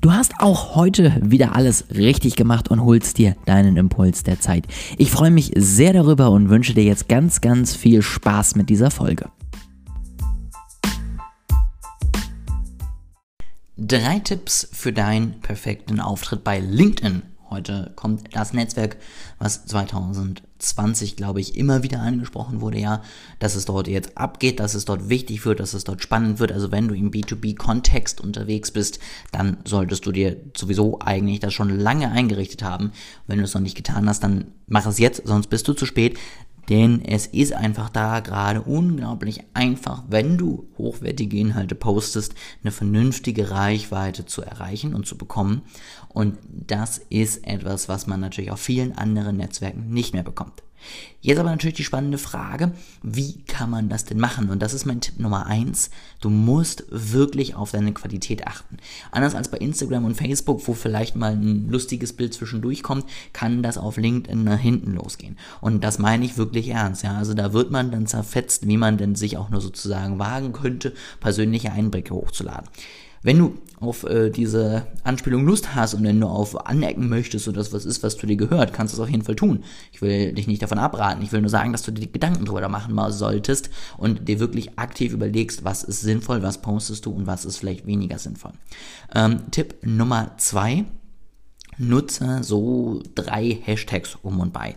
Du hast auch heute wieder alles richtig gemacht und holst dir deinen Impuls der Zeit. Ich freue mich sehr darüber und wünsche dir jetzt ganz, ganz viel Spaß mit dieser Folge. Drei Tipps für deinen perfekten Auftritt bei LinkedIn. Heute kommt das Netzwerk, was 2020, glaube ich, immer wieder angesprochen wurde, ja, dass es dort jetzt abgeht, dass es dort wichtig wird, dass es dort spannend wird. Also wenn du im B2B-Kontext unterwegs bist, dann solltest du dir sowieso eigentlich das schon lange eingerichtet haben. Wenn du es noch nicht getan hast, dann mach es jetzt, sonst bist du zu spät. Denn es ist einfach da gerade unglaublich einfach, wenn du hochwertige Inhalte postest, eine vernünftige Reichweite zu erreichen und zu bekommen. Und das ist etwas, was man natürlich auf vielen anderen Netzwerken nicht mehr bekommt. Jetzt aber natürlich die spannende Frage, wie kann man das denn machen? Und das ist mein Tipp Nummer eins. Du musst wirklich auf deine Qualität achten. Anders als bei Instagram und Facebook, wo vielleicht mal ein lustiges Bild zwischendurch kommt, kann das auf LinkedIn nach hinten losgehen. Und das meine ich wirklich ernst. Ja, also da wird man dann zerfetzt, wie man denn sich auch nur sozusagen wagen könnte, persönliche Einblicke hochzuladen. Wenn du auf äh, diese Anspielung Lust hast und wenn du auf anecken möchtest oder das was ist, was zu dir gehört, kannst du es auf jeden Fall tun. Ich will dich nicht davon abraten. Ich will nur sagen, dass du dir Gedanken drüber machen mal solltest und dir wirklich aktiv überlegst, was ist sinnvoll, was postest du und was ist vielleicht weniger sinnvoll. Ähm, Tipp Nummer zwei. Nutze so drei Hashtags um und bei.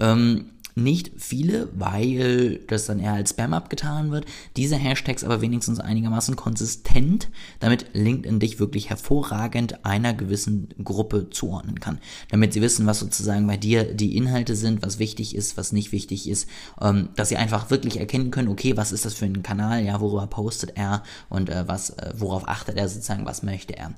Ähm, nicht viele, weil das dann eher als Spam abgetan wird. Diese Hashtags aber wenigstens einigermaßen konsistent, damit LinkedIn dich wirklich hervorragend einer gewissen Gruppe zuordnen kann. Damit sie wissen, was sozusagen bei dir die Inhalte sind, was wichtig ist, was nicht wichtig ist, ähm, dass sie einfach wirklich erkennen können, okay, was ist das für ein Kanal, ja, worüber postet er und äh, was, äh, worauf achtet er sozusagen, was möchte er.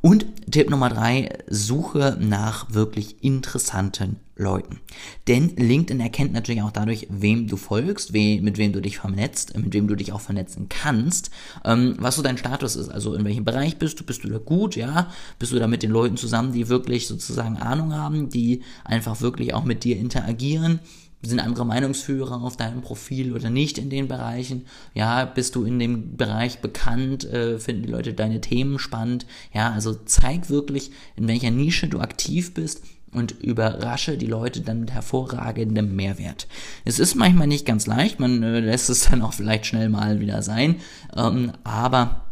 Und Tipp Nummer drei, suche nach wirklich interessanten Leuten. Denn LinkedIn erkennt natürlich auch dadurch, wem du folgst, we mit wem du dich vernetzt, mit wem du dich auch vernetzen kannst, ähm, was so dein Status ist. Also in welchem Bereich bist du? Bist du da gut, ja? Bist du da mit den Leuten zusammen, die wirklich sozusagen Ahnung haben, die einfach wirklich auch mit dir interagieren? sind andere Meinungsführer auf deinem Profil oder nicht in den Bereichen? Ja, bist du in dem Bereich bekannt? Äh, finden die Leute deine Themen spannend? Ja, also zeig wirklich, in welcher Nische du aktiv bist und überrasche die Leute dann mit hervorragendem Mehrwert. Es ist manchmal nicht ganz leicht, man äh, lässt es dann auch vielleicht schnell mal wieder sein, ähm, aber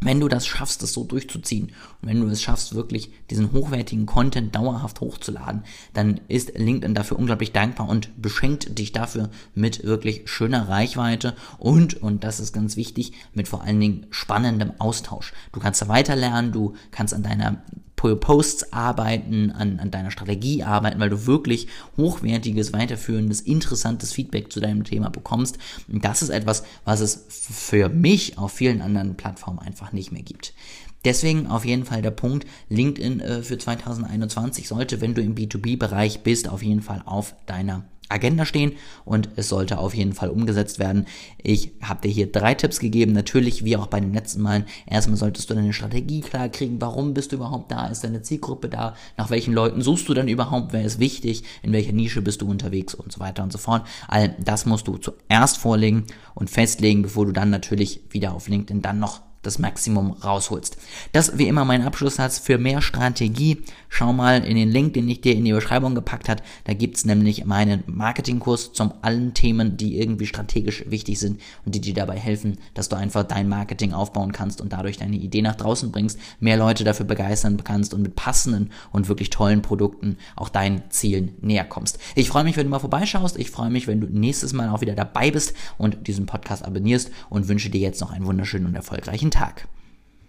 wenn du das schaffst, das so durchzuziehen und wenn du es schaffst, wirklich diesen hochwertigen Content dauerhaft hochzuladen, dann ist LinkedIn dafür unglaublich dankbar und beschenkt dich dafür mit wirklich schöner Reichweite und, und das ist ganz wichtig, mit vor allen Dingen spannendem Austausch. Du kannst da weiter lernen, du kannst an deiner Posts arbeiten, an, an deiner Strategie arbeiten, weil du wirklich hochwertiges, weiterführendes, interessantes Feedback zu deinem Thema bekommst. Und das ist etwas, was es für mich auf vielen anderen Plattformen einfach nicht mehr gibt. Deswegen auf jeden Fall der Punkt, LinkedIn äh, für 2021 sollte, wenn du im B2B-Bereich bist, auf jeden Fall auf deiner Agenda stehen und es sollte auf jeden Fall umgesetzt werden. Ich habe dir hier drei Tipps gegeben, natürlich wie auch bei den letzten Malen. Erstmal solltest du deine Strategie klar kriegen, warum bist du überhaupt da, ist deine Zielgruppe da, nach welchen Leuten suchst du dann überhaupt, wer ist wichtig, in welcher Nische bist du unterwegs und so weiter und so fort. All das musst du zuerst vorlegen und festlegen, bevor du dann natürlich wieder auf LinkedIn dann noch das Maximum rausholst. Das wie immer mein Abschlusssatz für mehr Strategie. Schau mal in den Link, den ich dir in die Beschreibung gepackt hat. Da gibt's nämlich meinen Marketingkurs zum allen Themen, die irgendwie strategisch wichtig sind und die dir dabei helfen, dass du einfach dein Marketing aufbauen kannst und dadurch deine Idee nach draußen bringst, mehr Leute dafür begeistern kannst und mit passenden und wirklich tollen Produkten auch deinen Zielen näher kommst. Ich freue mich, wenn du mal vorbeischaust. Ich freue mich, wenn du nächstes Mal auch wieder dabei bist und diesen Podcast abonnierst und wünsche dir jetzt noch einen wunderschönen und erfolgreichen Tag.